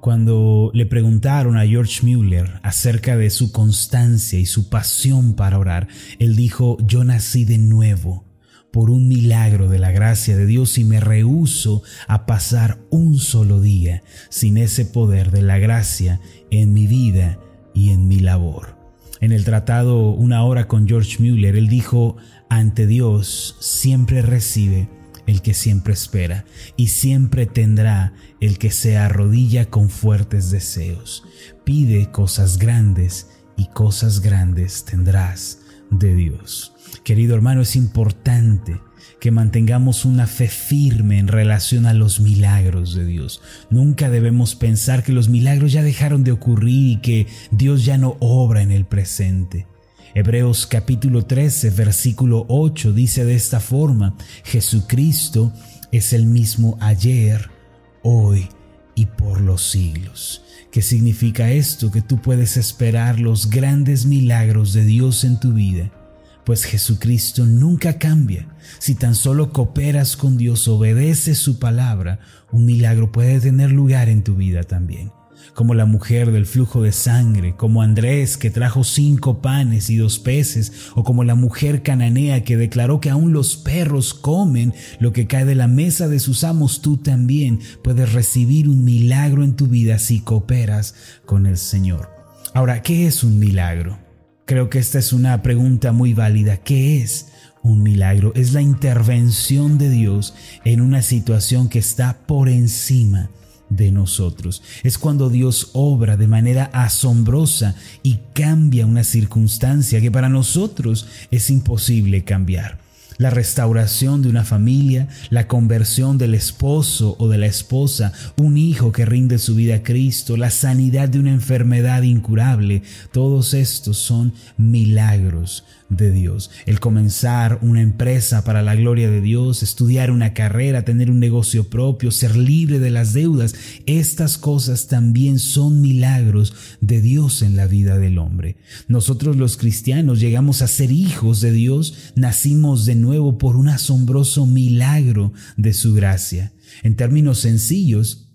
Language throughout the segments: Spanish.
Cuando le preguntaron a George Mueller acerca de su constancia y su pasión para orar, él dijo, yo nací de nuevo por un milagro de la gracia de Dios y me rehúso a pasar un solo día sin ese poder de la gracia en mi vida y en mi labor. En el tratado Una hora con George Mueller, él dijo, ante Dios siempre recibe el que siempre espera, y siempre tendrá el que se arrodilla con fuertes deseos. Pide cosas grandes, y cosas grandes tendrás de Dios. Querido hermano, es importante que mantengamos una fe firme en relación a los milagros de Dios. Nunca debemos pensar que los milagros ya dejaron de ocurrir y que Dios ya no obra en el presente. Hebreos capítulo 13, versículo 8 dice de esta forma, Jesucristo es el mismo ayer, hoy y por los siglos. ¿Qué significa esto? Que tú puedes esperar los grandes milagros de Dios en tu vida, pues Jesucristo nunca cambia. Si tan solo cooperas con Dios, obedeces su palabra, un milagro puede tener lugar en tu vida también como la mujer del flujo de sangre, como Andrés que trajo cinco panes y dos peces, o como la mujer cananea que declaró que aún los perros comen lo que cae de la mesa de sus amos, tú también puedes recibir un milagro en tu vida si cooperas con el Señor. Ahora, ¿qué es un milagro? Creo que esta es una pregunta muy válida. ¿Qué es? Un milagro es la intervención de Dios en una situación que está por encima de nosotros. Es cuando Dios obra de manera asombrosa y cambia una circunstancia que para nosotros es imposible cambiar la restauración de una familia, la conversión del esposo o de la esposa, un hijo que rinde su vida a Cristo, la sanidad de una enfermedad incurable, todos estos son milagros de Dios. El comenzar una empresa para la gloria de Dios, estudiar una carrera, tener un negocio propio, ser libre de las deudas, estas cosas también son milagros de Dios en la vida del hombre. Nosotros los cristianos llegamos a ser hijos de Dios, nacimos de nuevo por un asombroso milagro de su gracia. En términos sencillos,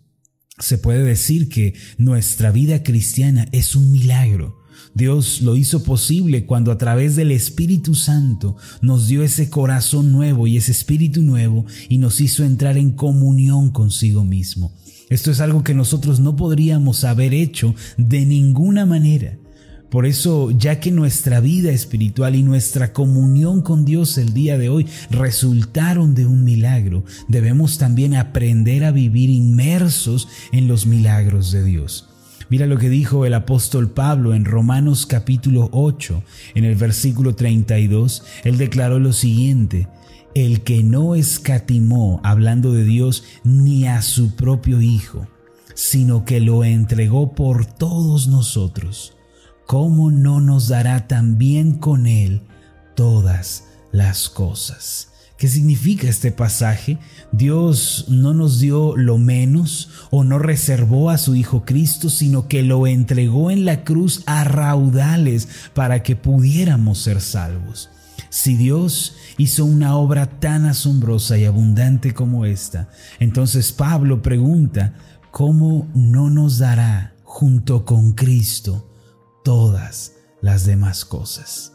se puede decir que nuestra vida cristiana es un milagro. Dios lo hizo posible cuando a través del Espíritu Santo nos dio ese corazón nuevo y ese espíritu nuevo y nos hizo entrar en comunión consigo mismo. Esto es algo que nosotros no podríamos haber hecho de ninguna manera. Por eso, ya que nuestra vida espiritual y nuestra comunión con Dios el día de hoy resultaron de un milagro, debemos también aprender a vivir inmersos en los milagros de Dios. Mira lo que dijo el apóstol Pablo en Romanos capítulo 8, en el versículo 32. Él declaró lo siguiente, el que no escatimó, hablando de Dios, ni a su propio Hijo, sino que lo entregó por todos nosotros, ¿cómo no nos dará también con Él todas las cosas? ¿Qué significa este pasaje? Dios no nos dio lo menos o no reservó a su Hijo Cristo, sino que lo entregó en la cruz a raudales para que pudiéramos ser salvos. Si Dios hizo una obra tan asombrosa y abundante como esta, entonces Pablo pregunta, ¿cómo no nos dará junto con Cristo todas las demás cosas?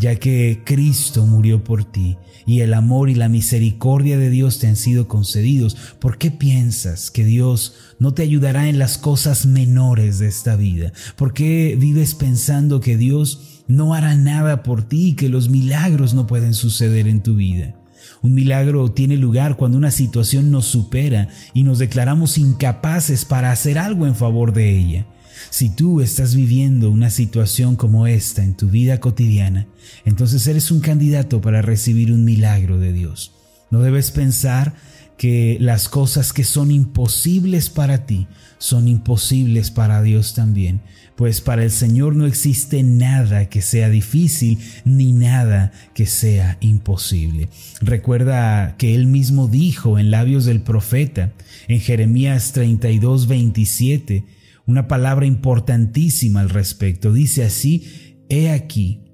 ya que Cristo murió por ti y el amor y la misericordia de Dios te han sido concedidos, ¿por qué piensas que Dios no te ayudará en las cosas menores de esta vida? ¿Por qué vives pensando que Dios no hará nada por ti y que los milagros no pueden suceder en tu vida? Un milagro tiene lugar cuando una situación nos supera y nos declaramos incapaces para hacer algo en favor de ella. Si tú estás viviendo una situación como esta en tu vida cotidiana, entonces eres un candidato para recibir un milagro de Dios. No debes pensar que las cosas que son imposibles para ti son imposibles para Dios también, pues para el Señor no existe nada que sea difícil ni nada que sea imposible. Recuerda que Él mismo dijo en labios del profeta, en Jeremías 32, 27, una palabra importantísima al respecto. Dice así, he aquí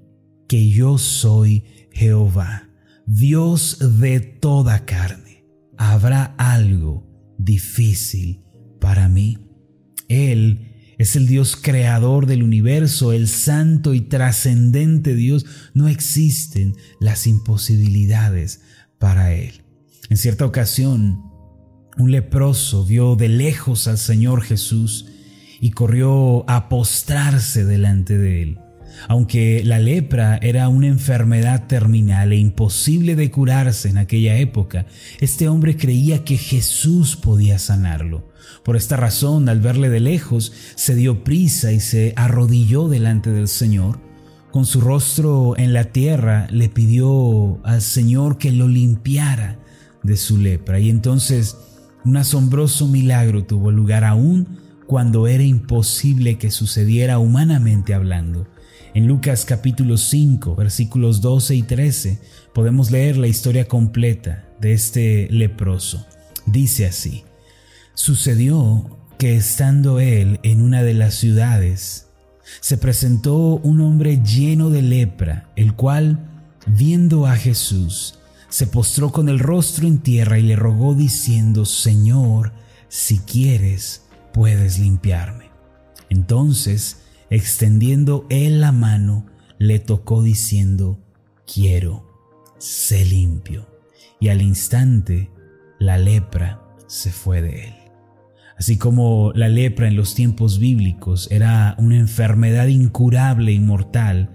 que yo soy Jehová, Dios de toda carne. ¿Habrá algo difícil para mí? Él es el Dios creador del universo, el santo y trascendente Dios. No existen las imposibilidades para Él. En cierta ocasión, un leproso vio de lejos al Señor Jesús y corrió a postrarse delante de Él. Aunque la lepra era una enfermedad terminal e imposible de curarse en aquella época, este hombre creía que Jesús podía sanarlo. Por esta razón, al verle de lejos, se dio prisa y se arrodilló delante del Señor. Con su rostro en la tierra le pidió al Señor que lo limpiara de su lepra. Y entonces un asombroso milagro tuvo lugar aún cuando era imposible que sucediera humanamente hablando. En Lucas capítulo 5, versículos 12 y 13, podemos leer la historia completa de este leproso. Dice así, sucedió que estando él en una de las ciudades, se presentó un hombre lleno de lepra, el cual, viendo a Jesús, se postró con el rostro en tierra y le rogó diciendo, Señor, si quieres, puedes limpiarme. Entonces extendiendo él la mano, le tocó diciendo, quiero, sé limpio. Y al instante la lepra se fue de él. Así como la lepra en los tiempos bíblicos era una enfermedad incurable y mortal,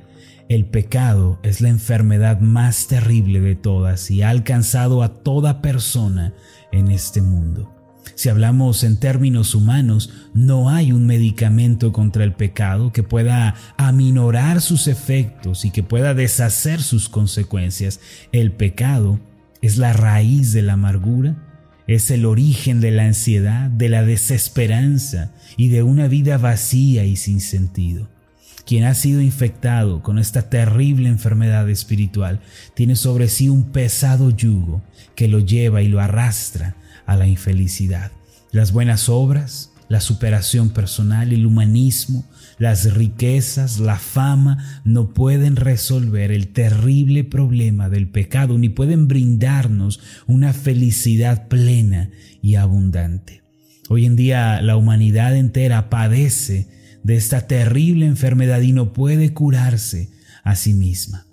el pecado es la enfermedad más terrible de todas y ha alcanzado a toda persona en este mundo. Si hablamos en términos humanos, no hay un medicamento contra el pecado que pueda aminorar sus efectos y que pueda deshacer sus consecuencias. El pecado es la raíz de la amargura, es el origen de la ansiedad, de la desesperanza y de una vida vacía y sin sentido. Quien ha sido infectado con esta terrible enfermedad espiritual tiene sobre sí un pesado yugo que lo lleva y lo arrastra a la infelicidad. Las buenas obras, la superación personal, el humanismo, las riquezas, la fama no pueden resolver el terrible problema del pecado ni pueden brindarnos una felicidad plena y abundante. Hoy en día la humanidad entera padece de esta terrible enfermedad y no puede curarse a sí misma.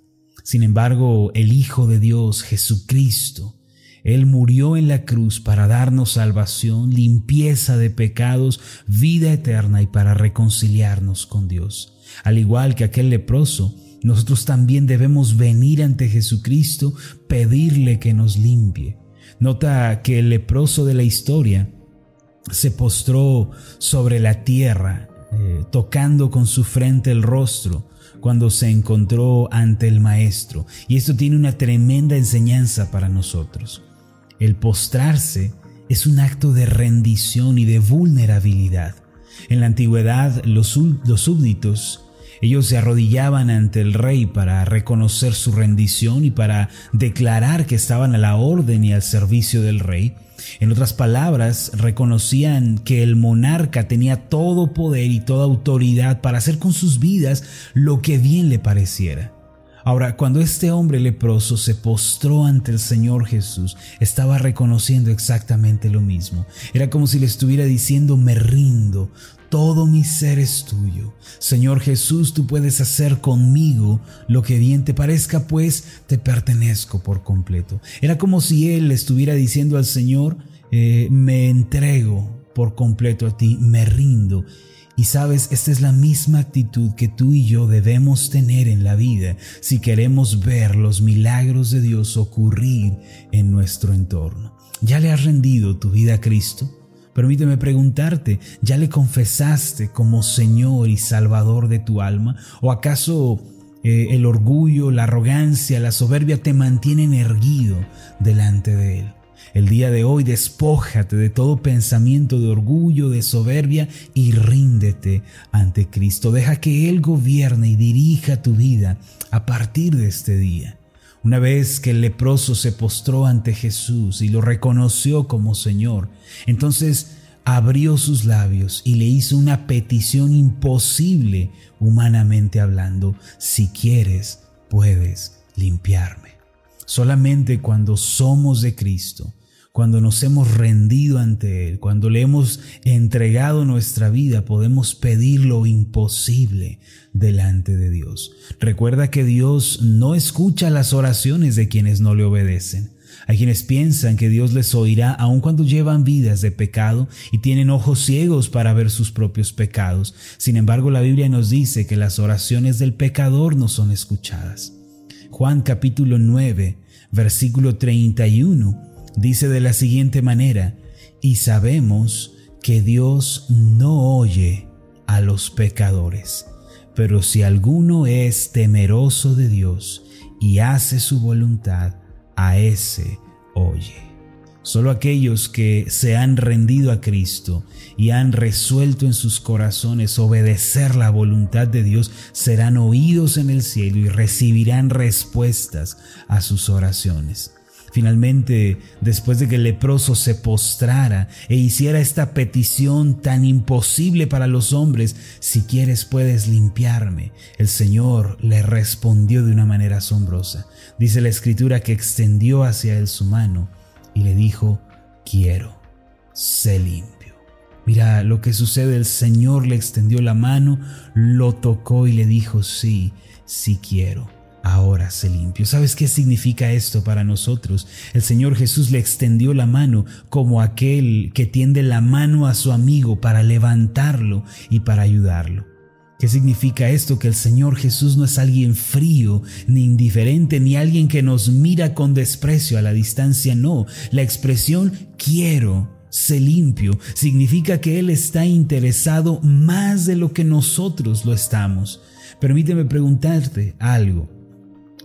Sin embargo, el Hijo de Dios, Jesucristo, él murió en la cruz para darnos salvación, limpieza de pecados, vida eterna y para reconciliarnos con Dios. Al igual que aquel leproso, nosotros también debemos venir ante Jesucristo, pedirle que nos limpie. Nota que el leproso de la historia se postró sobre la tierra, eh, tocando con su frente el rostro, cuando se encontró ante el Maestro. Y esto tiene una tremenda enseñanza para nosotros. El postrarse es un acto de rendición y de vulnerabilidad. En la antigüedad los, súbditos ellos se arrodillaban ante el rey para reconocer su rendición y para declarar que estaban a la orden y al servicio del rey. En otras palabras, reconocían que el monarca tenía todo poder y toda autoridad para hacer con sus vidas lo que bien le pareciera. Ahora, cuando este hombre leproso se postró ante el Señor Jesús, estaba reconociendo exactamente lo mismo. Era como si le estuviera diciendo, me rindo, todo mi ser es tuyo. Señor Jesús, tú puedes hacer conmigo lo que bien te parezca, pues te pertenezco por completo. Era como si él estuviera diciendo al Señor, eh, me entrego por completo a ti, me rindo y sabes, esta es la misma actitud que tú y yo debemos tener en la vida si queremos ver los milagros de Dios ocurrir en nuestro entorno. ¿Ya le has rendido tu vida a Cristo? Permíteme preguntarte, ¿ya le confesaste como Señor y Salvador de tu alma? ¿O acaso eh, el orgullo, la arrogancia, la soberbia te mantienen erguido delante de Él? El día de hoy despójate de todo pensamiento de orgullo, de soberbia y ríndete ante Cristo. Deja que Él gobierne y dirija tu vida a partir de este día. Una vez que el leproso se postró ante Jesús y lo reconoció como Señor, entonces abrió sus labios y le hizo una petición imposible humanamente hablando. Si quieres, puedes limpiarme. Solamente cuando somos de Cristo, cuando nos hemos rendido ante Él, cuando le hemos entregado nuestra vida, podemos pedir lo imposible delante de Dios. Recuerda que Dios no escucha las oraciones de quienes no le obedecen. Hay quienes piensan que Dios les oirá aun cuando llevan vidas de pecado y tienen ojos ciegos para ver sus propios pecados. Sin embargo, la Biblia nos dice que las oraciones del pecador no son escuchadas. Juan capítulo 9, versículo 31 dice de la siguiente manera, y sabemos que Dios no oye a los pecadores, pero si alguno es temeroso de Dios y hace su voluntad, a ese oye. Solo aquellos que se han rendido a Cristo y han resuelto en sus corazones obedecer la voluntad de Dios serán oídos en el cielo y recibirán respuestas a sus oraciones. Finalmente, después de que el leproso se postrara e hiciera esta petición tan imposible para los hombres, si quieres puedes limpiarme, el Señor le respondió de una manera asombrosa. Dice la escritura que extendió hacia él su mano y le dijo, quiero, sé limpio. Mira lo que sucede, el Señor le extendió la mano, lo tocó y le dijo, sí, sí quiero ahora se limpio. ¿Sabes qué significa esto para nosotros? El Señor Jesús le extendió la mano como aquel que tiende la mano a su amigo para levantarlo y para ayudarlo. ¿Qué significa esto? Que el Señor Jesús no es alguien frío, ni indiferente, ni alguien que nos mira con desprecio a la distancia, no. La expresión quiero se limpio significa que Él está interesado más de lo que nosotros lo estamos. Permíteme preguntarte algo.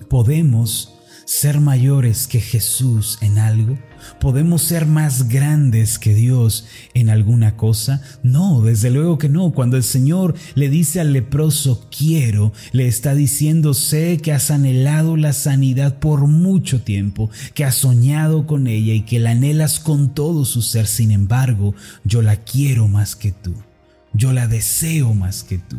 ¿Podemos ser mayores que Jesús en algo? ¿Podemos ser más grandes que Dios en alguna cosa? No, desde luego que no. Cuando el Señor le dice al leproso, quiero, le está diciendo, sé que has anhelado la sanidad por mucho tiempo, que has soñado con ella y que la anhelas con todo su ser. Sin embargo, yo la quiero más que tú. Yo la deseo más que tú.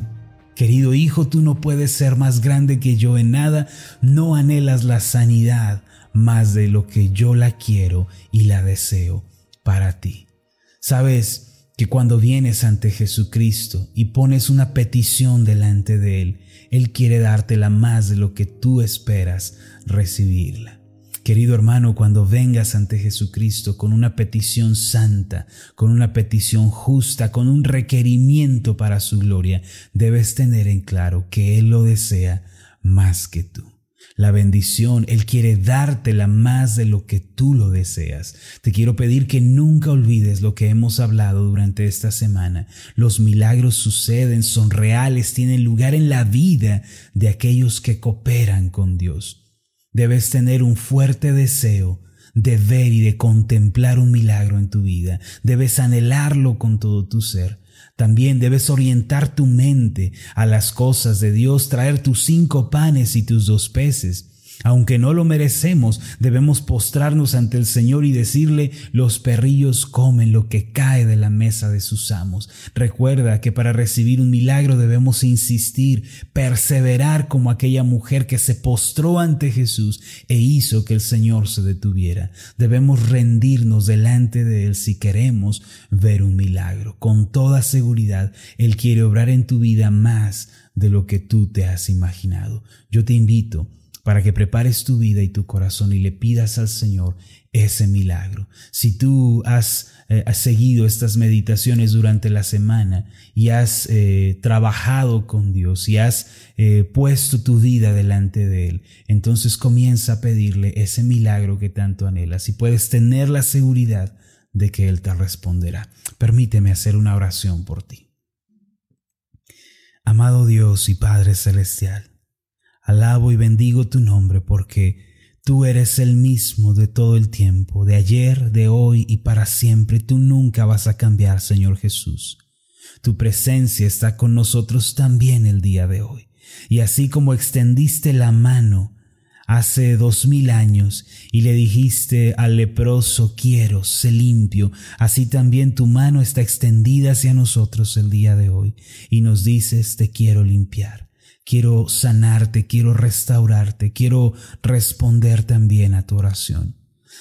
Querido hijo, tú no puedes ser más grande que yo en nada, no anhelas la sanidad más de lo que yo la quiero y la deseo para ti. Sabes que cuando vienes ante Jesucristo y pones una petición delante de Él, Él quiere dártela más de lo que tú esperas recibirla. Querido hermano, cuando vengas ante Jesucristo con una petición santa, con una petición justa, con un requerimiento para su gloria, debes tener en claro que Él lo desea más que tú. La bendición, Él quiere dártela más de lo que tú lo deseas. Te quiero pedir que nunca olvides lo que hemos hablado durante esta semana. Los milagros suceden, son reales, tienen lugar en la vida de aquellos que cooperan con Dios. Debes tener un fuerte deseo de ver y de contemplar un milagro en tu vida. Debes anhelarlo con todo tu ser. También debes orientar tu mente a las cosas de Dios, traer tus cinco panes y tus dos peces aunque no lo merecemos, debemos postrarnos ante el Señor y decirle, los perrillos comen lo que cae de la mesa de sus amos. Recuerda que para recibir un milagro debemos insistir, perseverar como aquella mujer que se postró ante Jesús e hizo que el Señor se detuviera. Debemos rendirnos delante de Él si queremos ver un milagro. Con toda seguridad, Él quiere obrar en tu vida más de lo que tú te has imaginado. Yo te invito para que prepares tu vida y tu corazón y le pidas al Señor ese milagro. Si tú has, eh, seguido estas meditaciones durante la semana y has eh, trabajado con Dios y has eh, puesto tu vida delante de Él, entonces comienza a pedirle ese milagro que tanto anhelas y puedes tener la seguridad de que Él te responderá. Permíteme hacer una oración por ti. Amado Dios y Padre Celestial, Alabo y bendigo tu nombre porque tú eres el mismo de todo el tiempo, de ayer, de hoy y para siempre. Tú nunca vas a cambiar, Señor Jesús. Tu presencia está con nosotros también el día de hoy. Y así como extendiste la mano hace dos mil años y le dijiste al leproso, quiero, sé limpio, así también tu mano está extendida hacia nosotros el día de hoy y nos dices, te quiero limpiar quiero sanarte, quiero restaurarte, quiero responder también a tu oración.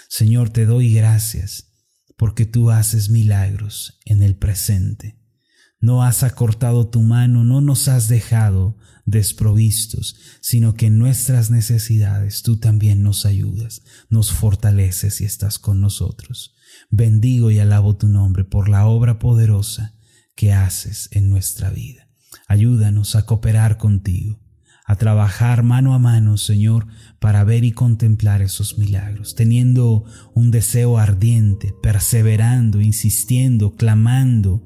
Señor, te doy gracias porque tú haces milagros en el presente. No has acortado tu mano, no nos has dejado desprovistos, sino que en nuestras necesidades tú también nos ayudas, nos fortaleces y estás con nosotros. Bendigo y alabo tu nombre por la obra poderosa que haces en nuestra vida. Ayúdanos a cooperar contigo, a trabajar mano a mano, Señor, para ver y contemplar esos milagros, teniendo un deseo ardiente, perseverando, insistiendo, clamando,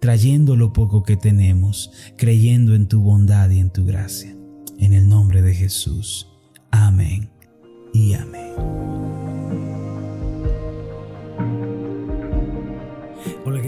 trayendo lo poco que tenemos, creyendo en tu bondad y en tu gracia. En el nombre de Jesús. Amén y amén.